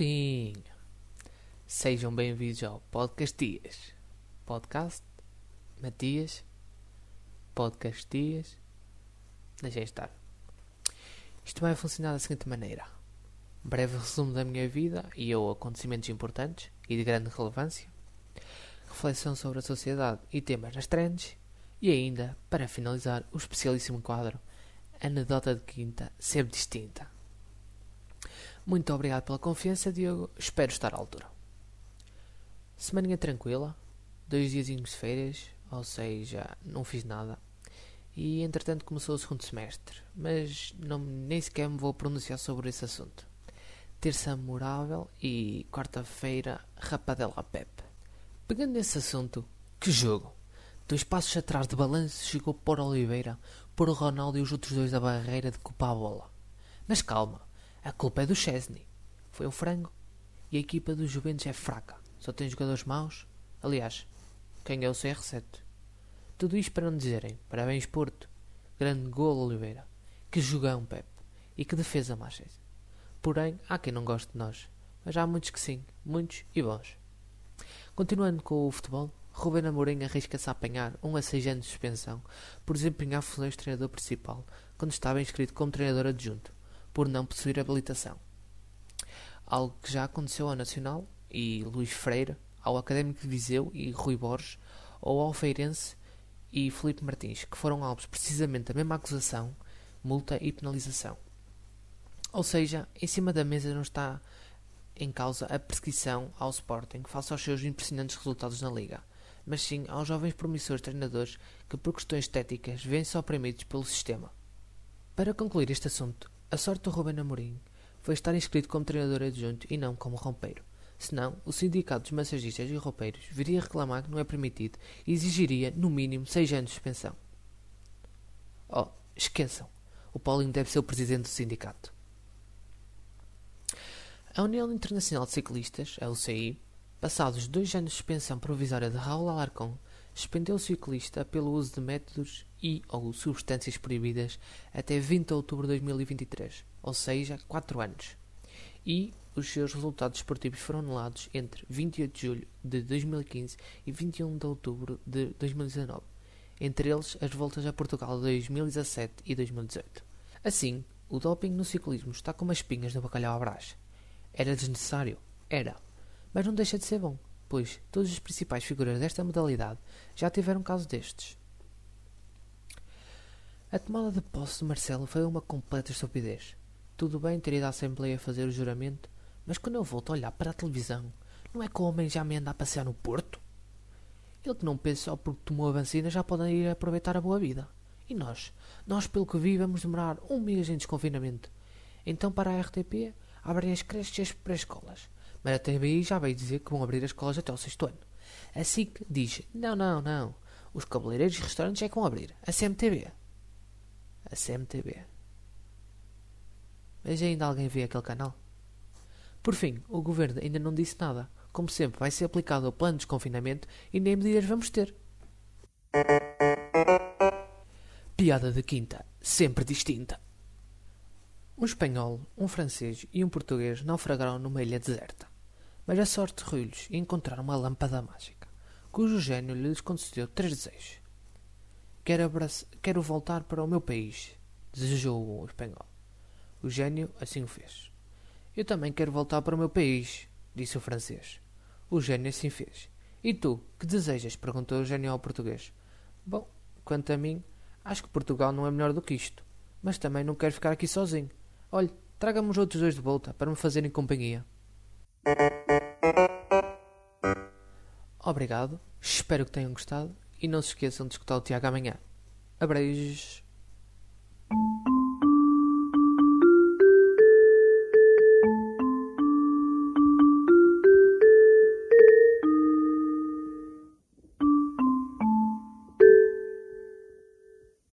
Olá, maldinho. Sejam bem-vindos ao Podcast Dias. Podcast Matias. Podcast Dias. Deixem estar. Isto vai funcionar da seguinte maneira: breve resumo da minha vida e ou acontecimentos importantes e de grande relevância, reflexão sobre a sociedade e temas nas trends, e ainda, para finalizar, o especialíssimo quadro Anedota de Quinta, sempre distinta. Muito obrigado pela confiança, Diogo. Espero estar à altura. Semaninha tranquila, dois diazinhos de férias, ou seja, não fiz nada. E entretanto começou o segundo semestre, mas não, nem sequer me vou pronunciar sobre esse assunto. Terça memorável e quarta-feira rapadela Pepe. Pegando nesse assunto, que jogo! Dois passos atrás de balanço chegou por Oliveira, por Ronaldo e os outros dois da barreira de culpar a bola. Mas calma, a culpa é do Chesney. Foi um frango. E a equipa dos Juventus é fraca. Só tem jogadores maus. Aliás, quem é o CR7? Tudo isto para não dizerem parabéns Porto. Grande gol Oliveira. Que jogão Pepe. E que defesa Manchester. Porém, há quem não goste de nós. Mas há muitos que sim. Muitos e bons. Continuando com o futebol, Ruben Amorim arrisca-se a apanhar um a seis anos de suspensão por desempenhar funções de treinador principal quando estava inscrito como treinador adjunto, por não possuir habilitação. Algo que já aconteceu ao Nacional e Luís Freire, ao Académico de Viseu e Rui Borges, ou ao Feirense e Felipe Martins, que foram alvos precisamente da mesma acusação, multa e penalização. Ou seja, em cima da mesa não está em causa a perseguição ao Sporting face aos seus impressionantes resultados na Liga, mas sim aos jovens promissores treinadores que, por questões estéticas, vêm-se oprimidos pelo sistema. Para concluir este assunto, a sorte do Ruben Amorim foi estar inscrito como treinador adjunto e não como rompeiro. Senão, o sindicato dos massagistas e roupeiros viria reclamar que não é permitido e exigiria, no mínimo, seis anos de suspensão. Oh, esqueçam. O Paulinho deve ser o presidente do sindicato. A União Internacional de Ciclistas, a UCI, passados dois anos de suspensão provisória de Raul Alarcón, suspendeu o ciclista pelo uso de métodos e ou substâncias proibidas até 20 de outubro de 2023, ou seja, 4 anos. E os seus resultados esportivos foram anulados entre 28 de julho de 2015 e 21 de outubro de 2019, entre eles as voltas a Portugal de 2017 e 2018. Assim, o doping no ciclismo está como as espinhas no bacalhau à brás. Era desnecessário? Era. Mas não deixa de ser bom, pois todas as principais figuras desta modalidade já tiveram caso destes. A tomada de posse de Marcelo foi uma completa estupidez. Tudo bem ter ido à Assembleia fazer o juramento, mas quando eu volto a olhar para a televisão, não é que o homem já me anda a passear no Porto? Ele que não pensa só porque tomou a vacina já pode ir aproveitar a boa vida. E nós? Nós, pelo que vi, vamos demorar um mês em desconfinamento. Então, para a RTP, abrem as creches e as pré-escolas. Mas a TBI já veio dizer que vão abrir as escolas até o sexto ano. A SIC diz: não, não, não. Os cabeleireiros e restaurantes é que vão abrir. A CMTB. A CMTB. Mas ainda alguém vê aquele canal? Por fim, o governo ainda não disse nada. Como sempre, vai ser aplicado o plano de desconfinamento e nem medidas vamos ter. Piada de quinta, sempre distinta. Um espanhol, um francês e um português naufragaram numa ilha deserta. Mas a sorte ruiu-lhes e encontraram uma lâmpada mágica, cujo gênio lhes concedeu três desejos. Quero, quero voltar para o meu país, desejou o espanhol. O gênio assim o fez. Eu também quero voltar para o meu país, disse o francês. O gênio assim fez. E tu, que desejas? perguntou o gênio ao português. Bom, quanto a mim, acho que Portugal não é melhor do que isto. Mas também não quero ficar aqui sozinho. Olhe, traga-me os outros dois de volta para me fazerem companhia. Obrigado, espero que tenham gostado e não se esqueçam de escutar o Tiago amanhã. Abreijos!